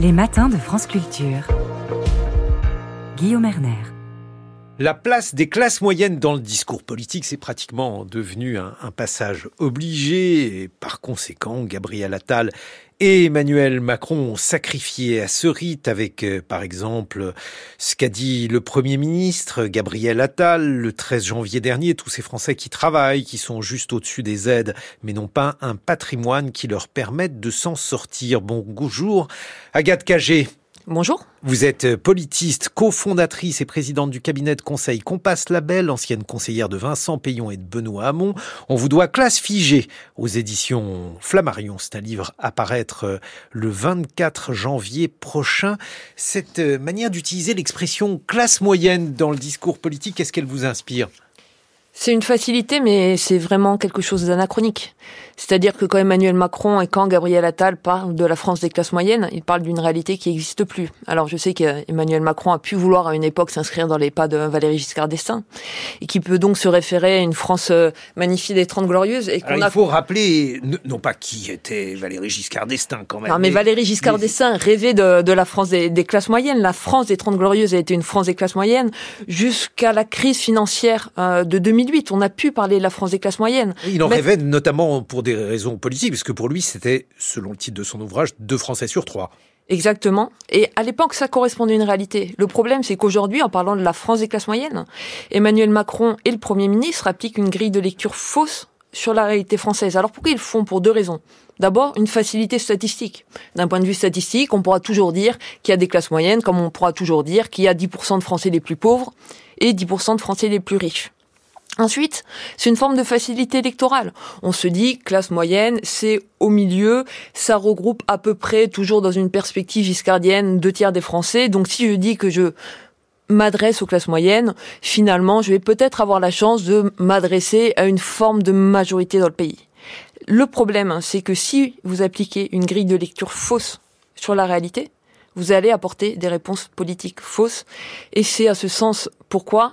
Les matins de France Culture. Guillaume Erner. La place des classes moyennes dans le discours politique, c'est pratiquement devenu un, passage obligé et par conséquent, Gabriel Attal et Emmanuel Macron ont sacrifié à ce rite avec, euh, par exemple, ce qu'a dit le Premier ministre Gabriel Attal le 13 janvier dernier, tous ces Français qui travaillent, qui sont juste au-dessus des aides, mais n'ont pas un patrimoine qui leur permette de s'en sortir. Bonjour, Agathe Cagé. Bonjour. Vous êtes politiste, cofondatrice et présidente du cabinet de conseil Compass Label, ancienne conseillère de Vincent Payon et de Benoît Hamon. On vous doit Classe figée aux éditions Flammarion. C'est un livre à paraître euh, le 24 janvier prochain. Cette euh, manière d'utiliser l'expression classe moyenne dans le discours politique, qu'est-ce qu'elle vous inspire? C'est une facilité, mais c'est vraiment quelque chose d'anachronique. C'est-à-dire que quand Emmanuel Macron et quand Gabriel Attal parlent de la France des classes moyennes, ils parlent d'une réalité qui n'existe plus. Alors je sais qu'Emmanuel Macron a pu vouloir à une époque s'inscrire dans les pas de Valéry Giscard d'Estaing, et qui peut donc se référer à une France euh, magnifiée des Trente Glorieuses. Et qu'on a... Il faut rappeler, non pas qui était Valéry Giscard d'Estaing quand même. Non, mais, Valéry Giscard d'Estaing rêvait de, de, la France des, des, classes moyennes. La France des Trente Glorieuses a été une France des classes moyennes jusqu'à la crise financière euh, de 2008. On a pu parler de la France des classes moyennes. Il en rêvait notamment pour des raisons politiques, puisque pour lui, c'était, selon le titre de son ouvrage, deux Français sur trois. Exactement. Et à l'époque, ça correspondait à une réalité. Le problème, c'est qu'aujourd'hui, en parlant de la France des classes moyennes, Emmanuel Macron et le Premier ministre appliquent une grille de lecture fausse sur la réalité française. Alors pourquoi ils le font? Pour deux raisons. D'abord, une facilité statistique. D'un point de vue statistique, on pourra toujours dire qu'il y a des classes moyennes, comme on pourra toujours dire qu'il y a 10% de Français les plus pauvres et 10% de Français les plus riches. Ensuite, c'est une forme de facilité électorale. On se dit, classe moyenne, c'est au milieu, ça regroupe à peu près, toujours dans une perspective giscardienne, deux tiers des Français. Donc si je dis que je m'adresse aux classes moyennes, finalement, je vais peut-être avoir la chance de m'adresser à une forme de majorité dans le pays. Le problème, c'est que si vous appliquez une grille de lecture fausse sur la réalité, vous allez apporter des réponses politiques fausses. Et c'est à ce sens pourquoi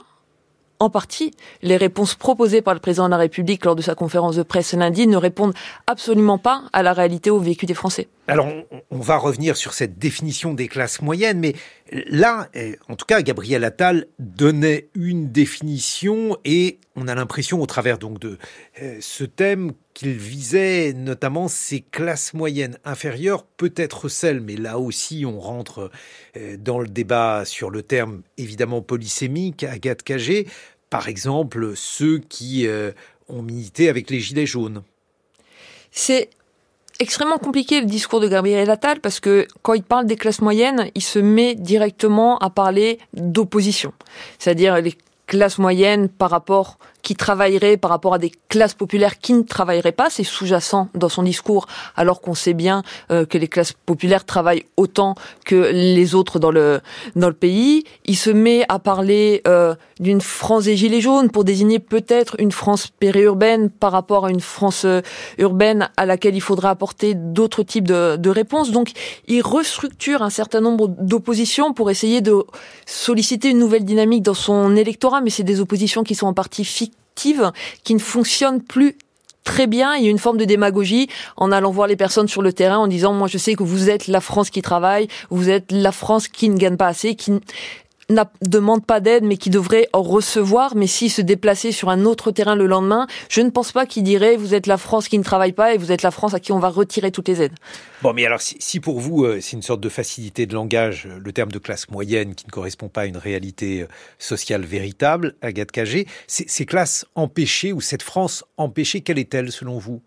en partie, les réponses proposées par le président de la République lors de sa conférence de presse lundi ne répondent absolument pas à la réalité au vécu des Français. Alors, on, va revenir sur cette définition des classes moyennes, mais là, eh, en tout cas, Gabriel Attal donnait une définition et on a l'impression, au travers donc de eh, ce thème, qu'il visait notamment ces classes moyennes inférieures, peut-être celles, mais là aussi on rentre eh, dans le débat sur le terme évidemment polysémique, Agathe Cagé, par exemple ceux qui euh, ont milité avec les Gilets jaunes. C'est extrêmement compliqué le discours de Gabriel Attal parce que quand il parle des classes moyennes, il se met directement à parler d'opposition. C'est-à-dire les classes moyennes par rapport qui travaillerait par rapport à des classes populaires qui ne travailleraient pas. C'est sous-jacent dans son discours, alors qu'on sait bien euh, que les classes populaires travaillent autant que les autres dans le dans le pays. Il se met à parler euh, d'une France des gilets jaunes pour désigner peut-être une France périurbaine par rapport à une France euh, urbaine à laquelle il faudra apporter d'autres types de, de réponses. Donc, il restructure un certain nombre d'oppositions pour essayer de solliciter une nouvelle dynamique dans son électorat, mais c'est des oppositions qui sont en partie qui ne fonctionne plus très bien. Il y a une forme de démagogie en allant voir les personnes sur le terrain en disant moi je sais que vous êtes la France qui travaille, vous êtes la France qui ne gagne pas assez, qui ne demande pas d'aide, mais qui devrait en recevoir. Mais s'il se déplaçait sur un autre terrain le lendemain, je ne pense pas qu'il dirait vous êtes la France qui ne travaille pas et vous êtes la France à qui on va retirer toutes les aides. Bon, mais alors si, pour vous euh, c'est une sorte de facilité de langage, euh, le terme de classe moyenne qui ne correspond pas à une réalité euh, sociale véritable, Agathe Cagé, ces classes empêchées ou cette France empêchée, quelle est-elle selon vous?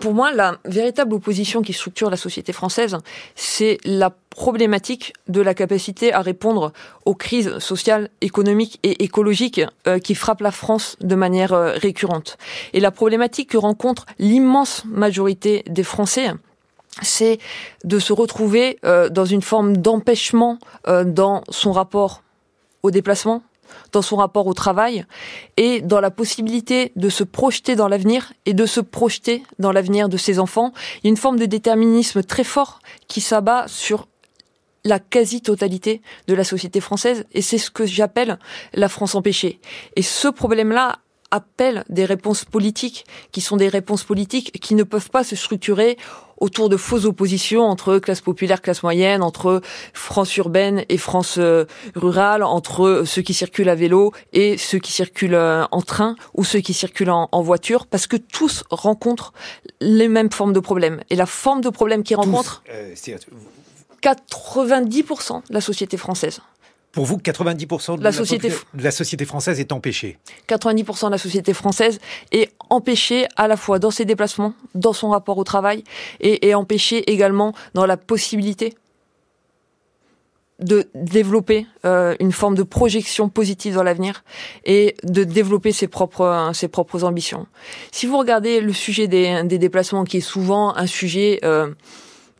Pour moi, la véritable opposition qui structure la société française, c'est la problématique de la capacité à répondre aux crises sociales, économiques et écologiques euh, qui frappent la France de manière euh, récurrente. Et la problématique que rencontre l'immense majorité des Français, c'est de se retrouver euh, dans une forme d'empêchement dans son rapport au déplacement, dans son rapport au travail et dans la possibilité de se projeter dans l'avenir et de se projeter dans l'avenir de ses enfants. Il y a une forme de déterminisme très fort qui s'abat sur la quasi-totalité de la société française et c'est ce que j'appelle la France empêchée. Et ce problème-là appellent des réponses politiques, qui sont des réponses politiques qui ne peuvent pas se structurer autour de fausses oppositions entre classe populaire, classe moyenne, entre France urbaine et France euh, rurale, entre ceux qui circulent à vélo et ceux qui circulent euh, en train ou ceux qui circulent en, voiture, parce que tous rencontrent les mêmes formes de problèmes. Et la forme de problème qu'ils rencontrent, 90% de la société française. Pour vous, 90% de la, société, de la société française est empêchée 90% de la société française est empêchée à la fois dans ses déplacements, dans son rapport au travail, et est empêchée également dans la possibilité de développer euh, une forme de projection positive dans l'avenir et de développer ses propres ses propres ambitions. Si vous regardez le sujet des, des déplacements, qui est souvent un sujet euh,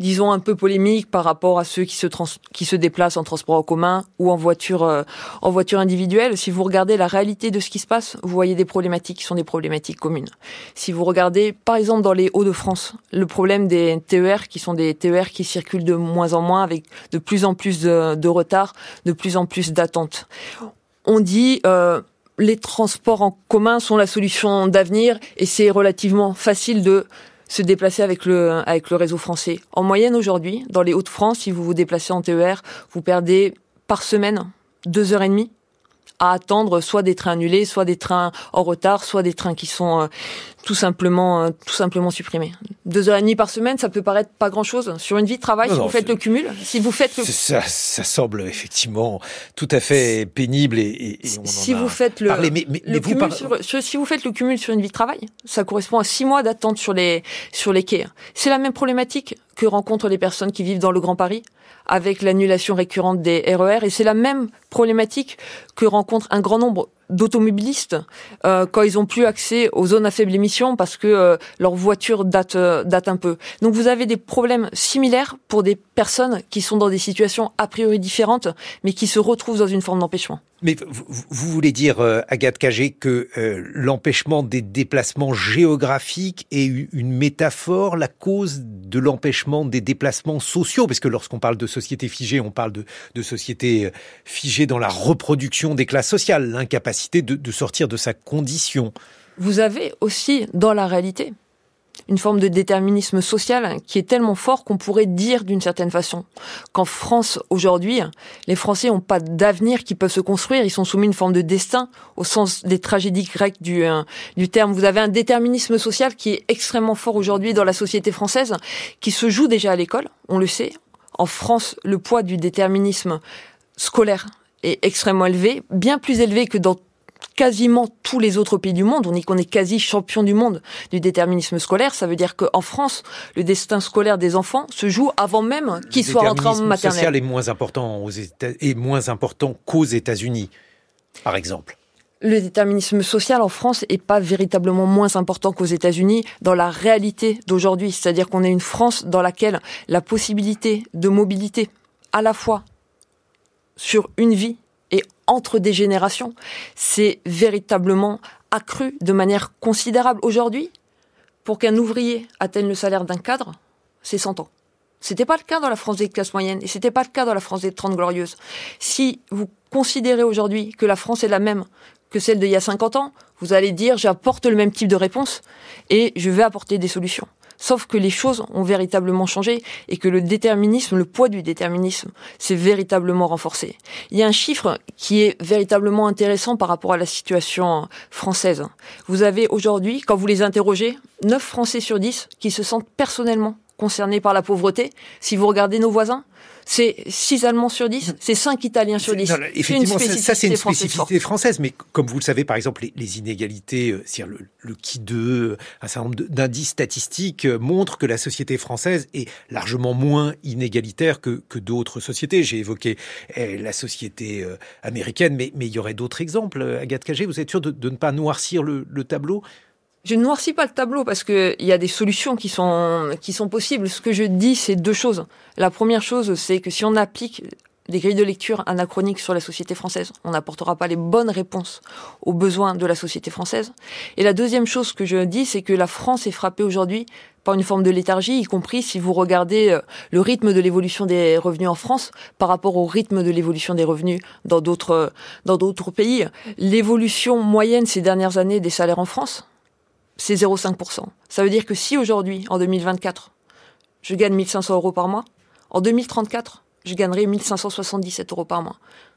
disons, un peu polémique par rapport à ceux qui se, qui se déplacent en transport en commun ou en voiture, euh, en voiture individuelle. Si vous regardez la réalité de ce qui se passe, vous voyez des problématiques qui sont des problématiques communes. Si vous regardez, par exemple, dans les Hauts-de-France, le problème des TER, qui sont des TER qui circulent de moins en moins avec de plus en plus de, de retard, de plus en plus d'attentes. On dit, euh, les transports en commun sont la solution d'avenir et c'est relativement facile de se déplacer avec le, avec le réseau français. En moyenne aujourd'hui, dans les Hauts-de-France, si vous vous déplacez en TER, vous perdez par semaine deux heures et demie à attendre soit des trains annulés, soit des trains en retard, soit des trains qui sont euh, tout simplement euh, tout simplement supprimés. Deux heures et demie par semaine, ça peut paraître pas grand chose sur une vie de travail si vous faites le cumul. Si vous faites le... ça, ça semble effectivement tout à fait pénible et, et, on si vous faites le, mais, le cumul sur, si vous faites le cumul sur une vie de travail, ça correspond à six mois d'attente sur les sur les quais. C'est la même problématique que rencontrent les personnes qui vivent dans le Grand Paris avec l'annulation récurrente des RER. E et c'est la même problématique que rencontre un grand nombre d'automobilistes euh, quand ils ont plus accès aux zones à faible émission parce que euh, leur voiture date euh, date un peu. Donc vous avez des problèmes similaires pour des personnes qui sont dans des situations a priori différentes mais qui se retrouvent dans une forme d'empêchement. Mais vous, voulez dire, euh, Agathe Cagé, que l'empêchement des déplacements géographiques est une métaphore, la cause de l'empêchement des déplacements sociaux? Parce que lorsqu'on parle de société figée, on parle de, de société figée dans la reproduction des classes sociales, l'incapacité de, sortir de sa condition. Vous avez aussi dans la réalité une forme de déterminisme social qui est tellement fort qu'on pourrait dire d'une certaine façon qu'en France aujourd'hui, les Français n'ont pas d'avenir qui peuvent se construire, ils sont soumis à une forme de destin au sens des tragédies grecques du, euh, du terme. Vous avez un déterminisme social qui est extrêmement fort aujourd'hui dans la société française, qui se joue déjà à l'école, on le sait. En France, le poids du déterminisme scolaire est extrêmement élevé, bien plus élevé que dans quasiment tous les autres pays du monde. On dit qu'on est quasi champion du monde du déterminisme scolaire. Ça veut dire qu'en France, le destin scolaire des enfants se joue avant même qu'ils soient rentrés en maternelle. Le social est moins important aux États est moins important qu'aux États-Unis, par exemple. Le déterminisme social en France est pas véritablement moins important qu'aux États-Unis dans la réalité d'aujourd'hui. C'est-à-dire qu'on est une France dans laquelle la possibilité de mobilité à la fois sur une vie et entre des générations, c'est véritablement accru de manière considérable. Aujourd'hui, pour qu'un ouvrier atteigne le salaire d'un cadre, c'est 100 ans. C'était pas le cas dans la France des classes moyennes et c'était pas le cas dans la France des 30 glorieuses. Si vous considérez aujourd'hui que la France est la même que celle d'il y a 50 ans, vous allez dire j'apporte le même type de réponse et je vais apporter des solutions. Sauf que les choses ont véritablement changé et que le déterminisme, le poids du déterminisme, s'est véritablement renforcé. Il y a un chiffre qui est véritablement intéressant par rapport à la situation française. Vous avez aujourd'hui, quand vous les interrogez, 9 Français sur 10 qui se sentent personnellement concernés par la pauvreté. Si vous regardez nos voisins, c'est 6 Allemands sur 10, c'est 5 Italiens sur 10. effectivement, ça, c'est une spécificité française, mais comme vous le savez, par exemple, les, inégalités, euh, c'est-à-dire le, le qui de, un certain nombre d'indices statistiques euh, montrent que la société française est largement moins inégalitaire que, que d'autres sociétés. J'ai évoqué eh, la société euh, américaine, mais, mais il y aurait d'autres exemples. Agathe Cagé, vous êtes sûr de, de ne pas noircir le, le tableau? Je ne noircis pas le tableau parce qu'il y a des solutions qui sont, qui sont possibles. Ce que je dis, c'est deux choses. La première chose, c'est que si on applique des grilles de lecture anachroniques sur la société française, on n'apportera pas les bonnes réponses aux besoins de la société française. Et la deuxième chose que je dis, c'est que la France est frappée aujourd'hui par une forme de léthargie, y compris si vous regardez euh, le rythme de l'évolution des revenus en France par rapport au rythme de l'évolution des revenus dans d'autres dans d'autres pays. L'évolution moyenne ces dernières années des salaires en France, c'est 0,5%. Ça veut dire que si aujourd'hui, en 2024, je gagne 1500 euros par mois, en 2034, je gagnerai 1577 euros par mois.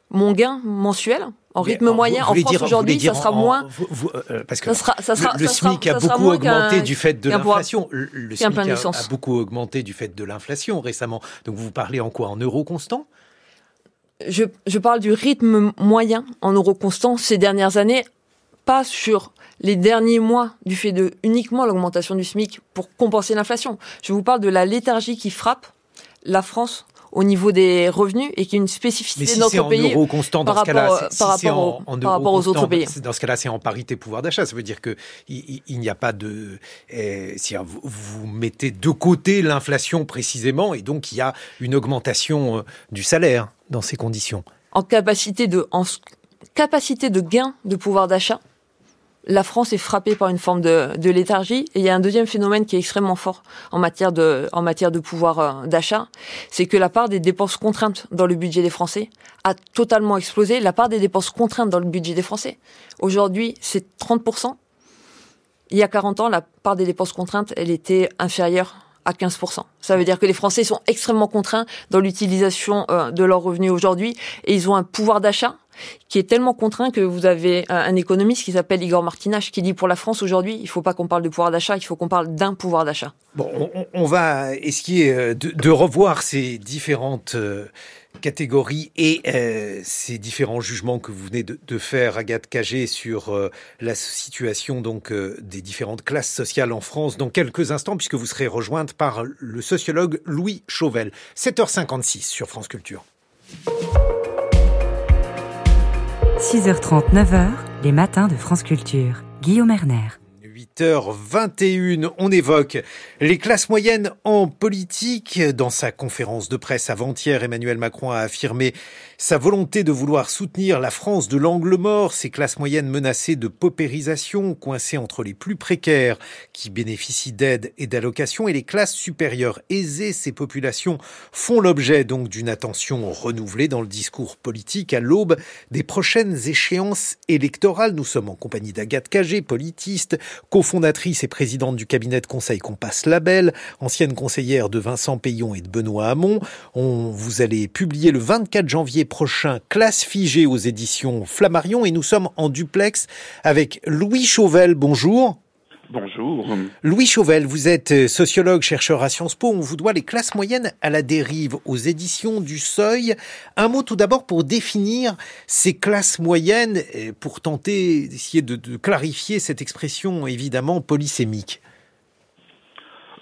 Mon gain mensuel, en rythme moyen, en France aujourd'hui, ça sera moins. Euh, parce que le, SMIC a beaucoup augmenté du fait de l'inflation. Le, SMIC a, beaucoup augmenté du fait de l'inflation récemment. Donc vous parlez en quoi? En euros constants? Je, je parle du rythme moyen en euros constants ces dernières années, pas sur les derniers mois du fait de uniquement l'augmentation du SMIC pour compenser l'inflation. Je vous parle de la léthargie qui frappe la France au niveau des revenus et qui est une spécificité de notre pays. en euros constants, dans ce cas-là, par, rapport, aux autres pays. Dans ce cas-là, c'est en parité pouvoir d'achat. Ça veut dire que il, n'y a pas de, eh, si vous, vous, mettez de côté l'inflation précisément, et donc il y a une augmentation euh, du salaire dans ces conditions. En capacité de, en capacité de gain de pouvoir d'achat, la France est frappée par une forme de, léthargie. Et il y a un deuxième phénomène qui est extrêmement fort en matière de, en matière de pouvoir euh, d'achat, c'est que la part des dépenses contraintes dans le budget des Français a totalement explosé. La part des dépenses contraintes dans le budget des Français, aujourd'hui, c'est 30%. Il y a 40 ans, la part des dépenses contraintes, elle était inférieure à 15%. Ça veut dire que les Français sont extrêmement contraints dans l'utilisation euh, de leurs revenus aujourd'hui et ils ont un pouvoir d'achat qui est tellement contraint que vous avez un économiste qui s'appelle Igor Martinache qui dit pour la France aujourd'hui, il ne faut pas qu'on parle de pouvoir d'achat, il faut qu'on parle d'un pouvoir d'achat. Bon, on, va essayer euh, de, revoir ces différentes euh, catégories et euh, ces différents jugements que vous venez de, faire, Agathe Cagé, sur la situation donc des différentes classes sociales en France dans quelques instants, puisque vous serez rejointe par le sociologue Louis Chauvel. 7h56 sur France Culture. 6h30, 9h, les matins de France Culture. Guillaume Erner. 8h21, on évoque les classes moyennes en politique. Dans sa conférence de presse avant-hier, Emmanuel Macron a affirmé sa volonté de vouloir soutenir la France de l'angle mort, ces classes moyennes menacées de paupérisation, coincées entre les plus précaires qui bénéficient d'aides et d'allocations et les classes supérieures aisées. Ces populations font l'objet donc d'une attention renouvelée dans le discours politique à l'aube des prochaines échéances électorales. Nous sommes en compagnie d'Agathe Cagé, politiste, cofondatrice et présidente du cabinet de conseil Compass Label, ancienne conseillère de Vincent Payon et de Benoît Hamon. On, vous allez publier le 24 janvier prochain Classe figée aux éditions Flammarion et nous sommes en duplex avec Louis Chauvel. Bonjour. Bonjour. Louis Chauvel, vous êtes sociologue, chercheur à Sciences Po. On vous doit les classes moyennes à la dérive aux éditions du Seuil. Un mot tout d'abord pour définir ces classes moyennes, pour tenter d'essayer de, de clarifier cette expression évidemment polysémique.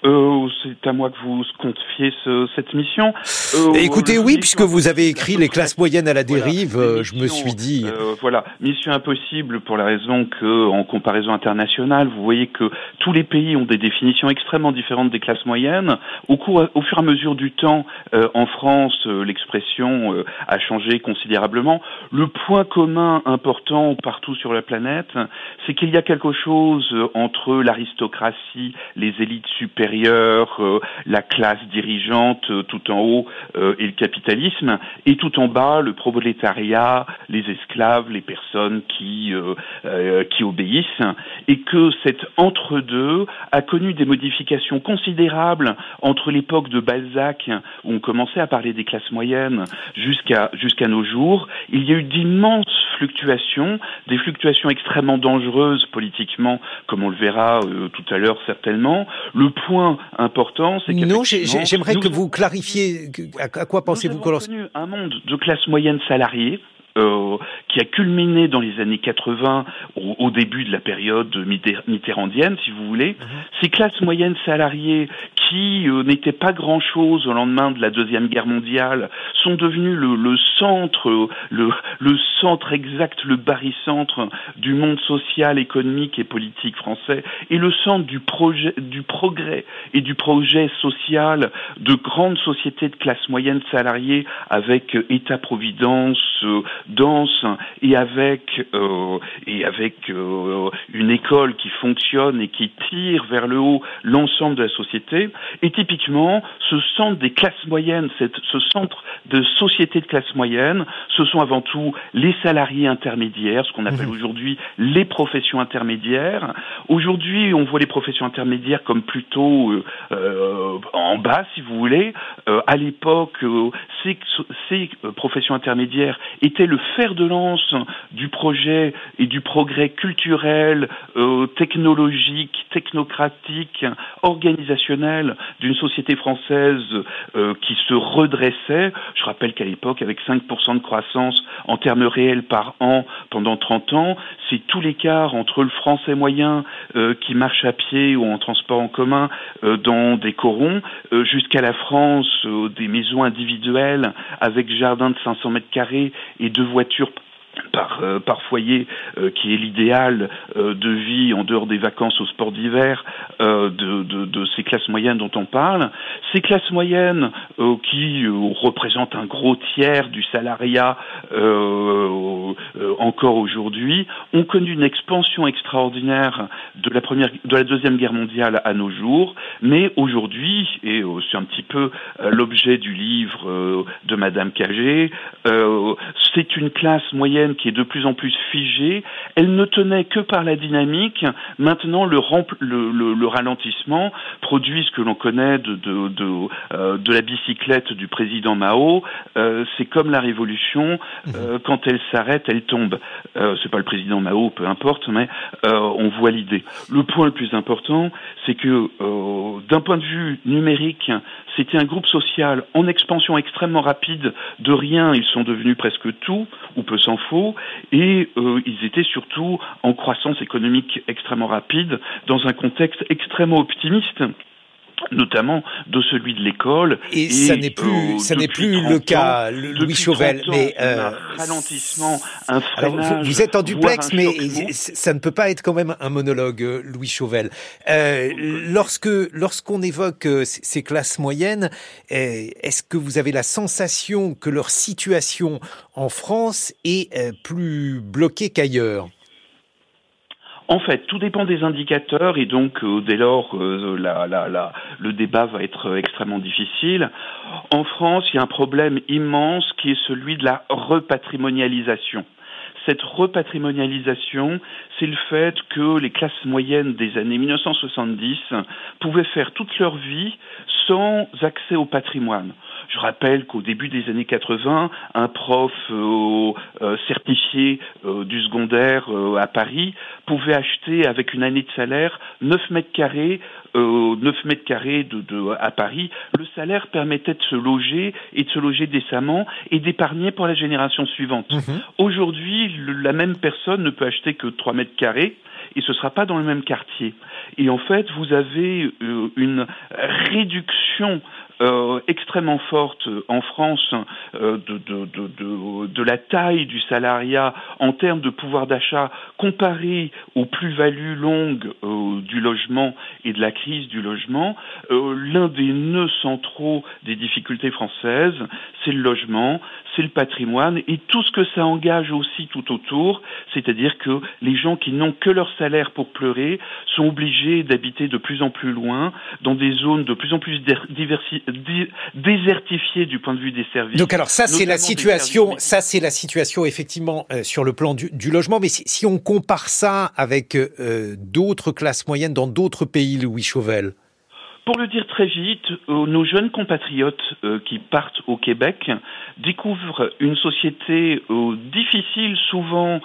Euh, c'est à moi que vous confiez ce, cette mission. Euh, Écoutez, oui, puisque vous avez écrit les classes moyennes à la dérive, euh, je me suis dit. Euh, voilà, mission impossible pour la raison que, en comparaison internationale, vous voyez que tous les pays ont des définitions extrêmement différentes des classes moyennes. Au, cours, au fur et à mesure du temps, en France, l'expression a changé considérablement. Le point commun important partout sur la planète, c'est qu'il y a quelque chose entre l'aristocratie, les élites supérieures euh, la classe dirigeante euh, tout en haut euh, et le capitalisme, et tout en bas le prolétariat, les esclaves, les personnes qui qui obéissent, et que cet entre-deux a connu des modifications considérables entre l'époque de Balzac où on commençait à parler des classes moyennes jusqu'à jusqu'à nos jours. Il y a eu d'immenses fluctuations, des fluctuations extrêmement dangereuses politiquement, comme on le verra tout à l'heure certainement. Le important, c'est que non, j'aimerais que vous clarifiez à, quoi pensez-vous que un monde de classe moyenne salariée euh, qui a culminé dans les années 80, au, début de la période mitterrandienne, si vous voulez. Mhm. Ces classes moyennes salariées qui euh, n'étaient pas grand-chose au lendemain de la Deuxième Guerre mondiale sont devenues le, centre, le, le, centre exact, le barycentre du monde social, économique et politique français, et le centre du, projet, du progrès et du projet social de grandes sociétés de classe moyenne salariée avec État-providence, dense et avec et avec une école qui fonctionne et qui tire vers le haut l'ensemble de la société. Et typiquement, ce centre des classes moyennes, ce centre de société de classe moyenne, ce sont avant tout les salariés intermédiaires, ce qu'on appelle mmh. aujourd'hui les professions intermédiaires. Aujourd'hui, on voit les professions intermédiaires comme plutôt euh, euh, en bas, si vous voulez. Euh, à l'époque, ces, ces professions intermédiaires étaient le fer de lance du projet et du progrès culturel, technologique, technocratique, organisationnel d'une société française qui se redressait. Je rappelle qu'à l'époque, avec 5% de croissance en termes réels par an pendant 30 ans, c'est tout l'écart entre le français moyen euh, qui marche à pied ou en transport en commun euh, dans des corons, euh, jusqu'à la France des maisons individuelles avec jardin de 500 mètres carrés et deux voitures par, euh, par foyer, euh, qui est l'idéal euh, de vie en dehors des vacances au sport d'hiver de, ces classes moyennes dont on parle. Ces classes moyennes qui représentent un gros tiers du salariat encore aujourd'hui ont connu une expansion extraordinaire de la première, de la deuxième guerre mondiale à nos jours, mais aujourd'hui, et c'est un petit peu l'objet du livre de Madame Cagé, c'est une classe moyenne qui est de plus en plus figée. Elle ne tenait que par la dynamique. Maintenant, le, le, le, ralentissement produit ce que l'on connaît de, de, de, euh, de, la bicyclette du président Mao. Euh, c'est comme la révolution. Euh, mhm. quand elle s'arrête, elle tombe. c'est pas le président Mao, peu importe, mais on voit l'idée. Le point le plus important, c'est que d'un point de vue numérique, c'était un groupe social en expansion extrêmement rapide. De rien, ils sont devenus presque tout, ou peu s'en et euh, ils étaient surtout en croissance économique extrêmement rapide, dans un contexte extrêmement optimiste notamment de celui de l'école. Et, ça n'est plus, euh, ça n'est plus le cas, Louis Chauvel. mais euh, un ralentissement, un freinage. vous, êtes en duplex, mais ça ne peut pas être quand même un monologue, euh, Louis Chauvel. Euh, lorsque lorsqu'on évoque euh, ces classes moyennes, est-ce que vous avez la sensation que leur situation en France est plus bloquée qu'ailleurs? En fait, tout dépend des indicateurs et donc euh, dès lors euh, le débat va être extrêmement difficile. En France, il y a un problème immense qui est celui de la repatrimonialisation. Cette repatrimonialisation, c'est le fait que les classes moyennes des années 1970 pouvaient faire toute leur vie sans accès au patrimoine. Je rappelle qu'au début des années 80, un prof euh, euh, certifié euh, du secondaire à Paris pouvait acheter avec une année de salaire 9 mètres carrés 9 mètres carrés de, à Paris, le salaire permettait de se loger et de se loger décemment et d'épargner pour la génération suivante. Mhm. Aujourd'hui, la même personne ne peut acheter que 3 mètres carrés et ce ne sera pas dans le même quartier. Et en fait, vous avez une réduction euh, extrêmement forte en France euh, de, de, de, de, la taille du salariat en termes de pouvoir d'achat comparé aux plus-values longues euh, du logement et de la crise du logement, l'un des nœuds centraux des difficultés françaises, c'est le logement, c'est le patrimoine. Et tout ce que ça engage aussi tout autour, c'est-à-dire que les gens qui n'ont que leur salaire pour pleurer sont obligés d'habiter de plus en plus loin, dans des zones de plus en plus désertifiées du point de vue des services. Donc alors ça c'est la situation, ça c'est la situation effectivement euh, sur le plan du, logement, mais si, on compare ça avec euh, d'autres classes moyennes dans d'autres pays, Louis Pour le dire très vite, euh, nos jeunes compatriotes euh, qui partent au Québec découvrent une société euh, difficile, souvent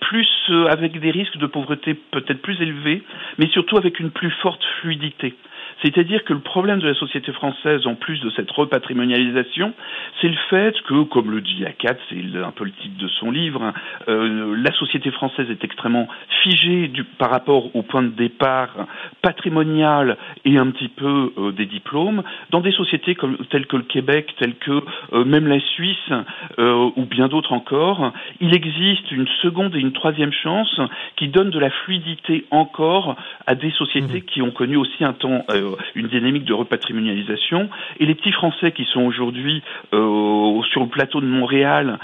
plus avec des risques de pauvreté peut-être plus élevés, mais surtout avec une plus forte fluidité. C'est-à-dire que le problème de la société française, en plus de cette repatrimonialisation, c'est le fait que, comme le dit Akat, c'est un peu le titre de son livre, hein, euh, la société française est extrêmement figée du, par rapport au point de départ patrimonial et un petit peu euh, des diplômes. Dans des sociétés comme, telles que le Québec, telles que euh, même la Suisse ou bien d'autres encore, il existe une seconde et une troisième chance qui donnent de la fluidité encore à des sociétés mmh. qui ont connu aussi un temps une dynamique de repatrimonialisation. Et les petits Français qui sont aujourd'hui sur le plateau de Montréal,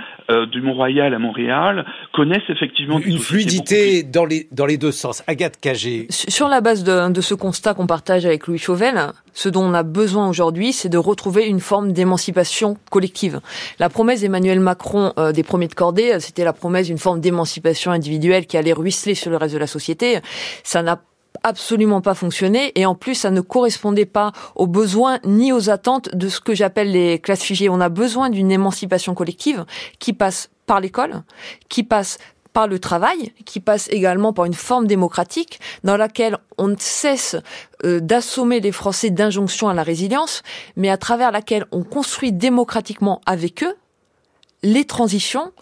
du Mont-Royal à Montréal, connaissent effectivement une fluidité dans les dans les deux sens. Agathe Cagé. Sur la base de, de ce constat qu'on partage avec Louis Chauvel, ce dont on a besoin aujourd'hui, c'est de retrouver une forme d'émancipation collective. La promesse d'Emmanuel Macron euh, des premiers de cordée, c'était la promesse d'une forme d'émancipation individuelle qui allait ruisseler sur le reste de la société. Ça n'a absolument pas fonctionné et en plus ça ne correspondait pas aux besoins ni aux attentes de ce que j'appelle les classes figées. On a besoin d'une émancipation collective qui passe par l'école, qui passe par le travail, qui passe également par une forme démocratique dans laquelle on cesse euh, d'assommer les Français d'injonctions à la résilience, mais à travers laquelle on construit démocratiquement avec eux les transitions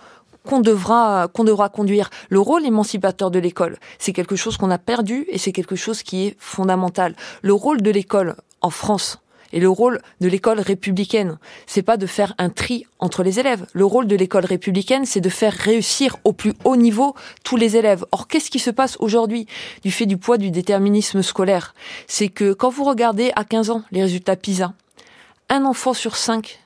qu'on devra qu'on devra conduire. Le rôle émancipateur de l'école, c'est quelque chose qu'on a perdu et c'est quelque chose qui est fondamental. Le rôle de l'école en France, et le rôle de l'école républicaine, c'est pas de faire un tri entre les élèves. Le rôle de l'école républicaine, c'est de faire réussir au plus haut niveau tous les élèves. Or, qu'est-ce qui se passe aujourd'hui du fait du poids du déterminisme scolaire? C'est que quand vous regardez à 15 ans les résultats PISA, un enfant sur cinq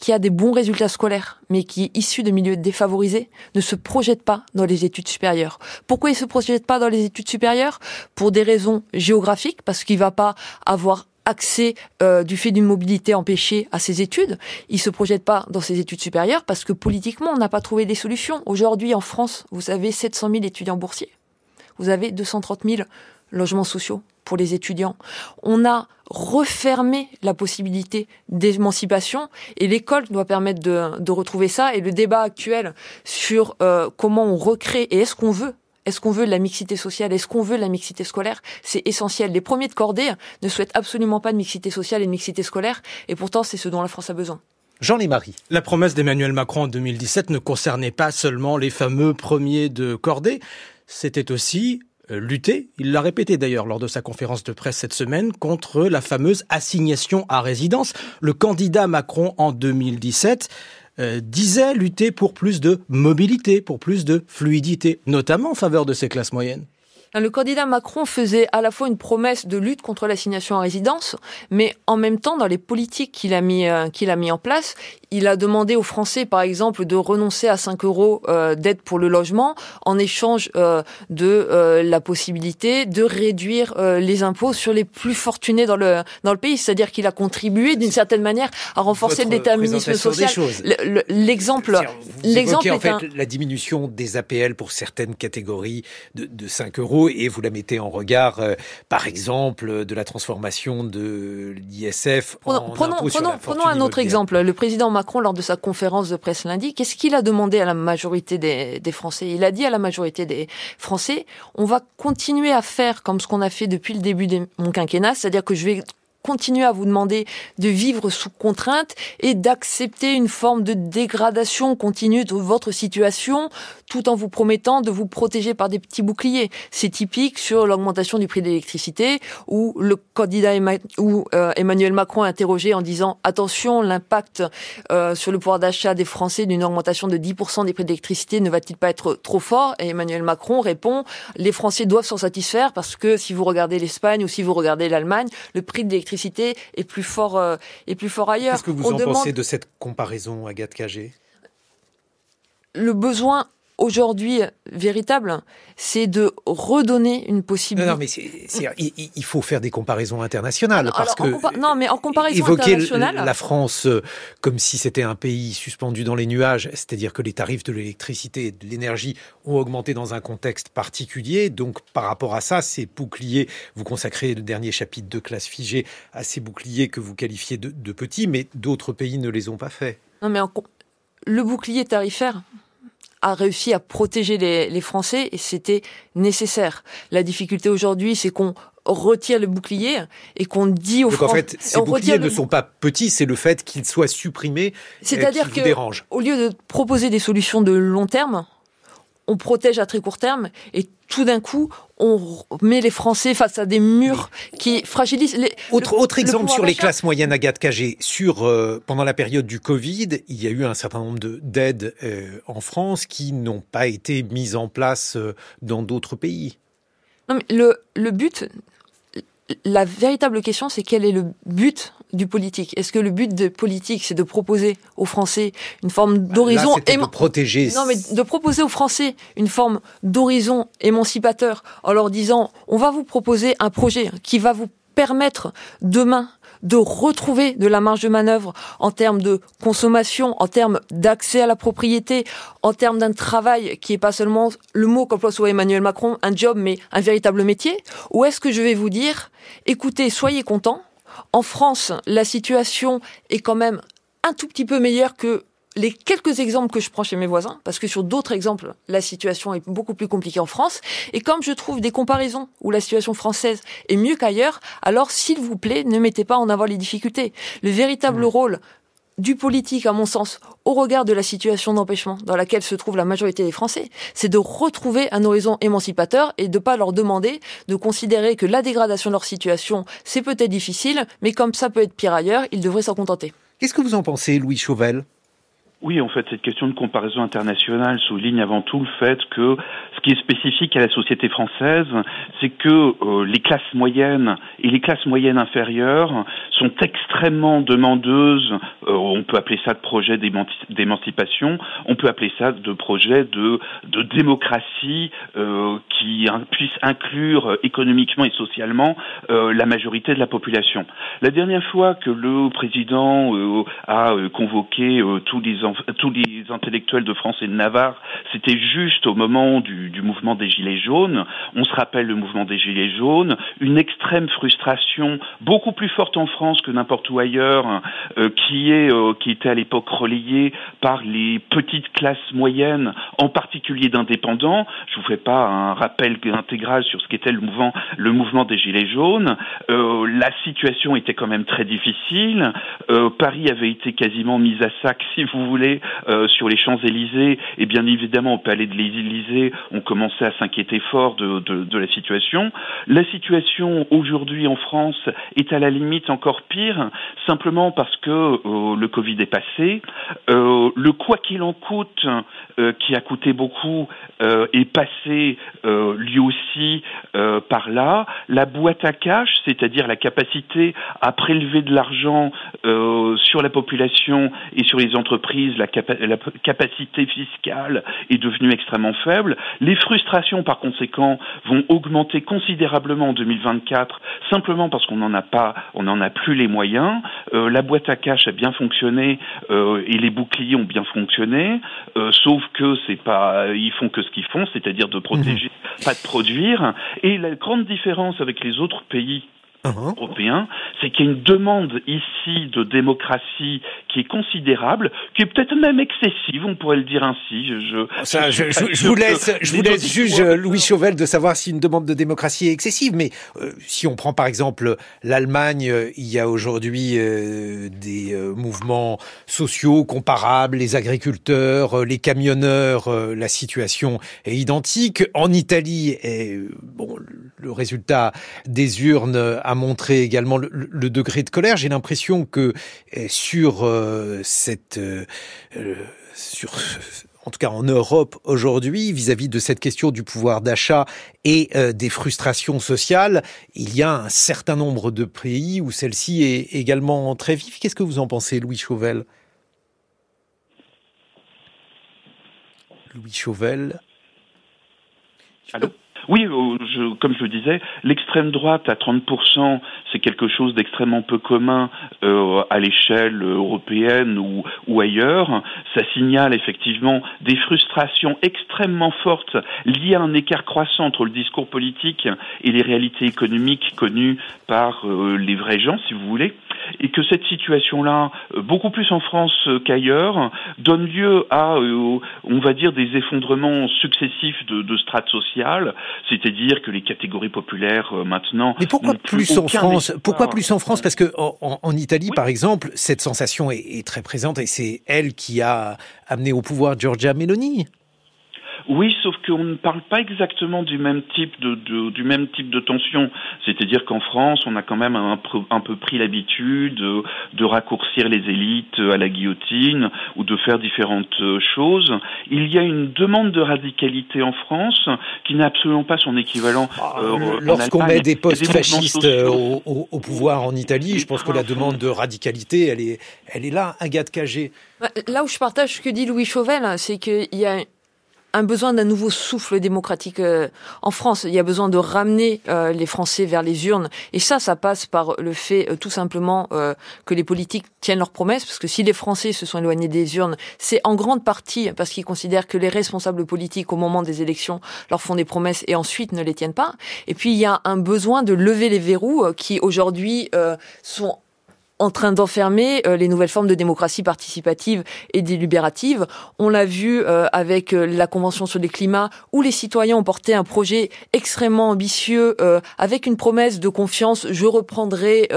qui a des bons résultats scolaires, mais qui est issu de milieux défavorisés, ne se projette pas dans les études supérieures. Pourquoi il se projette pas dans les études supérieures? Pour des raisons géographiques, parce qu'il va pas avoir accès euh, du fait d'une mobilité empêchée à ses études. Il se projette pas dans ses études supérieures parce que politiquement, on n'a pas trouvé des solutions. Aujourd'hui, en France, vous avez 700 000 étudiants boursiers. Vous avez 230 000 logements sociaux pour les étudiants. On a refermé la possibilité d'émancipation et l'école doit permettre de, de, retrouver ça. Et le débat actuel sur euh, comment on recrée et est-ce qu'on veut est-ce qu'on veut la mixité sociale Est-ce qu'on veut la mixité scolaire C'est essentiel. Les premiers de cordée ne souhaitent absolument pas de mixité sociale et de mixité scolaire, et pourtant c'est ce dont la France a besoin. Jean Lémarie. La promesse d'Emmanuel Macron en 2017 ne concernait pas seulement les fameux premiers de cordée, c'était aussi lutter, il l'a répété d'ailleurs lors de sa conférence de presse cette semaine, contre la fameuse assignation à résidence. Le candidat Macron en 2017 euh, disait lutter pour plus de mobilité, pour plus de fluidité, notamment en faveur de ces classes moyennes. Le candidat Macron faisait à la fois une promesse de lutte contre l'assignation à résidence, mais en même temps, dans les politiques qu'il a mis euh, a mis en place, il a demandé aux Français, par exemple, de renoncer à 5 euros euh, d'aide pour le logement en échange euh, de la possibilité de réduire les impôts sur les plus fortunés dans le dans le pays. C'est-à-dire qu'il a contribué d'une certaine manière à renforcer le déterminisme social. L'exemple, l'exemple en fait la diminution des APL pour certaines catégories de, de 5 euros et vous la mettez en regard, euh, par exemple, de la transformation de l'ISF en prenons, impôt prenons, la prenons un autre exemple. Le président Macron, lors de sa conférence de presse lundi, qu'est-ce qu'il a demandé à la majorité des, des Français? Il a dit à la majorité des Français, on va continuer à faire comme ce qu'on a fait depuis le début de mon quinquennat, c'est-à-dire que je vais continuer à vous demander de vivre sous contrainte et d'accepter une forme de dégradation continue de votre situation tout en vous promettant de vous protéger par des petits boucliers. C'est typique sur l'augmentation du prix de l'électricité où le candidat ou euh, Emmanuel Macron est interrogé en disant attention, l'impact euh, sur le pouvoir d'achat des Français d'une augmentation de 10% des prix de l'électricité ne va-t-il pas être trop fort? Et Emmanuel Macron répond les Français doivent s'en satisfaire parce que si vous regardez l'Espagne ou si vous regardez l'Allemagne, le prix de l'électricité est plus fort euh, est plus fort ailleurs. Qu'est-ce que vous en pensez de cette comparaison, Agathe Cagé? Le besoin aujourd'hui véritable, c'est de redonner une possibilité. Non, mais il, faut faire des comparaisons internationales parce que non, mais en comparaison évoquer la France euh, comme si c'était un pays suspendu dans les nuages, c'est-à-dire que les tarifs de l'électricité et de l'énergie ont augmenté dans un contexte particulier. Donc, par rapport à ça, ces boucliers, vous consacrez le dernier chapitre de classe figée à ces boucliers que vous qualifiez de, de petits, mais d'autres pays ne les ont pas faits. Non, mais le bouclier tarifaire, a réussi à protéger les, les Français et c'était nécessaire. La difficulté aujourd'hui, c'est qu'on retire le bouclier et qu'on dit aux Français. Donc en fait, ces boucliers ne sont pas petits, c'est le fait qu'ils soient supprimés C'est-à-dire que, au lieu de proposer des solutions de long terme, on protège à très court terme et tout d'un coup, on met les Français face à des murs qui fragilisent les. Autre, autre exemple sur les classes moyennes, Agathe Cagé. Sur, euh, pendant la période du Covid, il y a eu un certain nombre d'aides euh, en France qui n'ont pas été mises en place euh, dans d'autres pays. Non, mais le, le but, la véritable question, c'est quel est le but du politique. Est-ce que le but de politique, c'est de proposer aux Français une forme bah, d'horizon de protéger Non, mais de proposer aux Français une forme d'horizon émancipateur en leur disant on va vous proposer un projet qui va vous permettre demain de retrouver de la marge de manœuvre en termes de consommation, en termes d'accès à la propriété, en termes d'un travail qui est pas seulement le mot qu'emploie soit Emmanuel Macron, un job, mais un véritable métier. Ou est-ce que je vais vous dire, écoutez, soyez contents, en France, la situation est quand même un tout petit peu meilleure que les quelques exemples que je prends chez mes voisins, parce que sur d'autres exemples, la situation est beaucoup plus compliquée en France. Et comme je trouve des comparaisons où la situation française est mieux qu'ailleurs, alors s'il vous plaît, ne mettez pas en avant les difficultés. Le véritable mmh. rôle du politique, à mon sens, au regard de la situation d'empêchement dans laquelle se trouve la majorité des Français, c'est de retrouver un horizon émancipateur et de pas leur demander de considérer que la dégradation de leur situation, c'est peut-être difficile, mais comme ça peut être pire ailleurs, ils devraient s'en contenter. Qu'est-ce que vous en pensez, Louis Chauvel? Oui, en fait, cette question de comparaison internationale souligne avant tout le fait que ce qui est spécifique à la société française, c'est que euh, les classes moyennes et les classes moyennes inférieures sont extrêmement demandeuses. Euh, on peut appeler ça de projet d'émancipation, on peut appeler ça de projet de, de démocratie euh, qui puisse inclure économiquement et socialement la majorité de la population. La dernière fois que le président a convoqué tous les tous les intellectuels de France et de Navarre, c'était juste au moment du, mouvement des Gilets jaunes. On se rappelle le mouvement des Gilets jaunes, une extrême frustration, beaucoup plus forte en France que n'importe où ailleurs, euh, qui est euh, qui était à l'époque relayée par les petites classes moyennes, en particulier d'indépendants. Je vous fais pas un rappel intégral sur ce qu'était le mouvement des Gilets jaunes. Euh, la situation était quand même très difficile. Paris avait été quasiment mise à sac, si vous voulez sur les Champs-Élysées et bien évidemment au palais de l'Élysée, on commençait à s'inquiéter fort de, de, la situation. La situation aujourd'hui en France est à la limite encore pire, simplement parce que euh, le Covid est passé. Euh, le quoi qu'il en coûte, qui a coûté beaucoup, est passé lui aussi par là. La boîte à cash, c'est-à-dire la capacité à prélever de l'argent sur la population et sur les entreprises, la, capacité fiscale est devenue extrêmement faible. Les frustrations, par conséquent, vont augmenter considérablement en 2024, simplement parce qu'on n'en a pas, on n'en a plus les moyens. Euh, la boîte à cash a bien fonctionné euh, et les boucliers ont bien fonctionné, euh, sauf que c'est pas, ils font que ce qu'ils font, c'est-à-dire de protéger, mmh. pas de produire. Et la grande différence avec les autres pays Uh-huh. européen, c'est qu'il y a une demande ici de démocratie qui est considérable, qui est peut-être même excessive, on pourrait le dire ainsi. Je, je, vous laisse, je vous laisse juge Louis Chauvel de savoir si une demande de démocratie est excessive, mais euh, si on prend par exemple l'Allemagne, euh, il y a aujourd'hui euh, des mouvements sociaux comparables, les agriculteurs, les camionneurs, la situation est identique. En Italie, bon, le résultat des urnes a montré également le, degré de colère. J'ai l'impression que eh, sur euh, cette, euh, euh, sur en tout cas en Europe aujourd'hui, vis-à-vis de cette question du pouvoir d'achat et des frustrations sociales, il y a un certain nombre de pays où celle-ci est également très vive. Qu'est-ce que vous en pensez, Louis Chauvel? Louis Chauvel. Allô? Oui, euh, je, comme je le disais, l'extrême droite à 30%, c'est quelque chose d'extrêmement peu commun euh, à l'échelle européenne ou, ou, ailleurs. Ça signale effectivement des frustrations extrêmement fortes liées à un écart croissant entre le discours politique et les réalités économiques connues par euh, les vrais gens, si vous voulez et que cette situation-là, euh, beaucoup plus en France euh, qu'ailleurs, donne lieu à, on va dire, des effondrements successifs de, de strates sociales, c'est-à-dire que les catégories populaires maintenant. Mais pourquoi plus, en France Pourquoi plus en France? Parce que en, Italie, par exemple, cette sensation est, est très présente et c'est elle qui a amené au pouvoir Giorgia Meloni. Oui, sauf qu'on ne parle pas exactement du même type de, de du même type de tension. C'est-à-dire qu'en France, on a quand même un, un peu pris l'habitude de, de, raccourcir les élites à la guillotine ou de faire différentes choses. Il y a une demande de radicalité en France qui n'a absolument pas son équivalent. Ah, euh, Lorsqu'on met des postes fascistes au, au, au, pouvoir en Italie, je pense que la demande de radicalité, elle est, elle est là, un gars de cagé. Bah, là où je partage ce que dit Louis Chauvel, c'est qu'il y a un besoin d'un nouveau souffle démocratique euh, en France. Il y a besoin de ramener euh, les Français vers les urnes. Et ça, ça passe par le fait euh, tout simplement que les politiques tiennent leurs promesses. Parce que si les Français se sont éloignés des urnes, c'est en grande partie parce qu'ils considèrent que les responsables politiques, au moment des élections, leur font des promesses et ensuite ne les tiennent pas. Et puis, il y a un besoin de lever les verrous qui, aujourd'hui, sont en train d'enfermer euh, les nouvelles formes de démocratie participative et délibérative. On l'a vu euh, avec euh, la Convention sur le climat, où les citoyens ont porté un projet extrêmement ambitieux, avec une promesse de confiance. Je reprendrai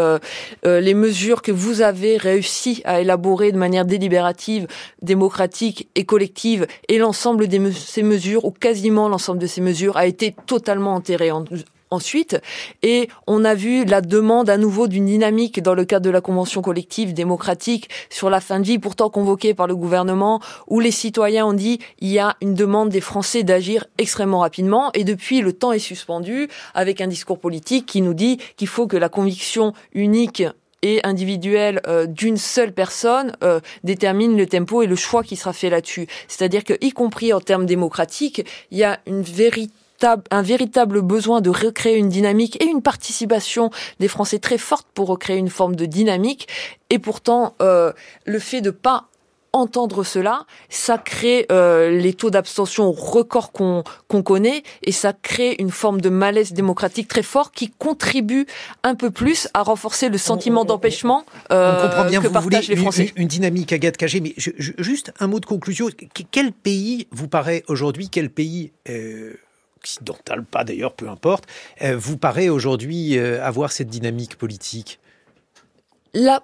les mesures que vous avez réussi à élaborer de manière délibérative, démocratique et collective, et l'ensemble de ces mesures, ou quasiment l'ensemble de ces mesures, a été totalement enterré en, ensuite. Et on a vu la demande à nouveau d'une dynamique dans le cadre de la convention collective démocratique sur la fin de vie, pourtant convoquée par le gouvernement, où les citoyens ont dit il y a une demande des Français d'agir extrêmement rapidement. Et depuis, le temps est suspendu avec un discours politique qui nous dit qu'il faut que la conviction unique et individuelle euh, d'une seule personne euh, détermine le tempo et le choix qui sera fait là-dessus. C'est-à-dire que, y compris en termes démocratiques, il y a une véritable un véritable besoin de recréer une dynamique et une participation des Français très forte pour recréer une forme de dynamique. Et pourtant, euh, le fait de pas entendre cela, ça crée euh, les taux d'abstention records qu'on connaît et ça crée une forme de malaise démocratique très fort qui contribue un peu plus à renforcer le sentiment d'empêchement euh, comprend bien, que vous partagent les Français. Une, une dynamique Agathe Cagé, mais juste un mot de conclusion. Quel pays vous paraît aujourd'hui, quel pays euh, occidentale, pas d'ailleurs, peu importe, euh, vous paraît aujourd'hui euh, avoir cette dynamique politique? La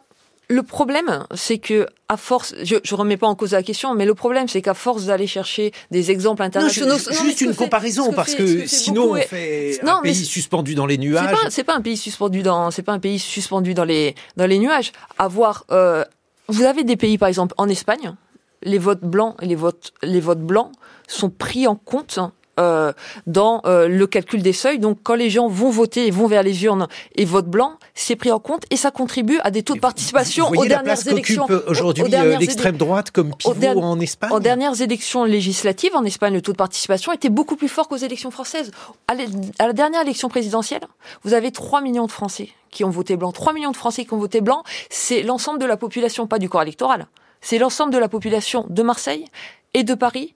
le problème, c'est que à force, je, je remets pas en cause la question, mais le problème, c'est qu'à force d'aller chercher des exemples internationaux, non, juste une comparaison, parce que, sinon on fait un pays suspendu dans les nuages. C'est pas, pas un pays suspendu dans, c'est pas un pays suspendu dans les dans les nuages. Avoir, euh, vous avez des pays, par exemple, en Espagne, les votes blancs et les votes les votes blancs sont pris en compte euh, dans euh, le calcul des seuils. Donc quand les gens vont voter et vont vers les urnes et votent blanc, c'est pris en compte et ça contribue à des taux de participation aux dernières élections. Aujourd'hui, euh, l'extrême droite comme pivot en Espagne. En dernières élections législatives en Espagne, le taux de participation était beaucoup plus fort qu'aux élections françaises. À, la dernière élection présidentielle, vous avez 3 millions de Français qui ont voté blanc. 3 millions de Français qui ont voté blanc, c'est l'ensemble de la population, pas du corps électoral. C'est l'ensemble de la population de Marseille et de Paris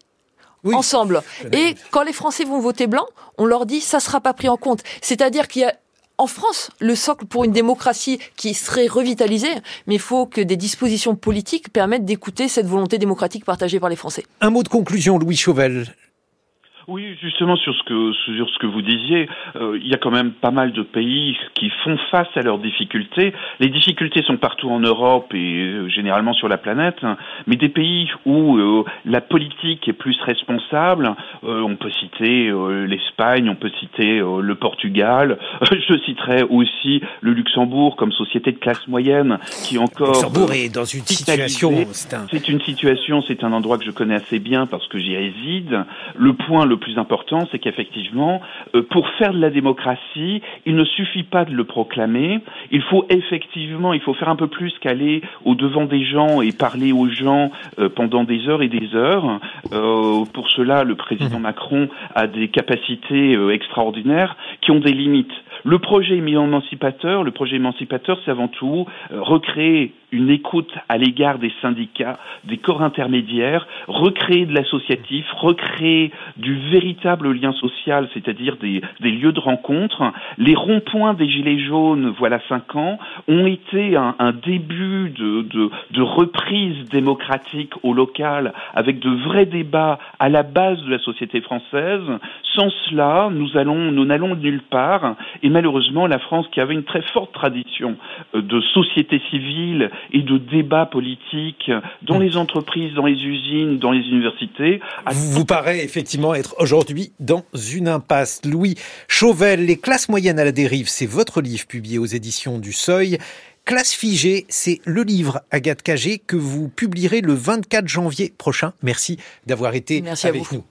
ensemble. Et quand les Français vont voter blanc, on leur dit ça sera pas pris en compte. C'est-à-dire qu'il y a en France le socle pour une démocratie qui serait revitalisée, mais il faut que des dispositions politiques permettent d'écouter cette volonté démocratique partagée par les Français. Un mot de conclusion, Louis Chauvel. Oui, justement sur ce que sur ce que vous disiez, euh, il y a quand même pas mal de pays qui font face à leurs difficultés. Les difficultés sont partout en Europe et euh, généralement sur la planète, hein. mais des pays où euh, la politique est plus responsable, on peut citer l'Espagne, on peut citer le Portugal, je citerai aussi le Luxembourg comme société de classe moyenne qui encore Luxembourg est dans une situation, c'est une situation, c'est un endroit que je connais assez bien parce que j'y réside. Le point le plus important, c'est qu'effectivement, euh, pour faire de la démocratie, il ne suffit pas de le proclamer. Il faut effectivement, il faut faire un peu plus qu'aller au devant des gens et parler aux gens euh, pendant des heures et des heures. Euh, pour cela, le président mmh. Macron a des capacités extraordinaires qui ont des limites. Le projet émancipateur, le projet émancipateur, c'est avant tout recréer une écoute à l'égard des syndicats, des corps intermédiaires, recréer de l'associatif, recréer du véritable lien social, c'est-à-dire des, des, lieux de rencontre. Les ronds-points des Gilets jaunes, voilà cinq ans, ont été un, un début de, de, de, reprise démocratique au local, avec de vrais débats à la base de la société française. Sans cela, nous allons, nous n'allons nulle part. Et malheureusement, la France, qui avait une très forte tradition euh, de société civile et de débats politiques dans les entreprises, dans les usines, dans les universités. Vous, vous paraît effectivement être aujourd'hui dans une impasse. Louis Chauvel, Les classes moyennes à la dérive, c'est votre livre publié aux éditions du Seuil. Classe figée, c'est le livre Agathe Cagé que vous publierez le 24 janvier prochain. Merci d'avoir été Merci avec nous.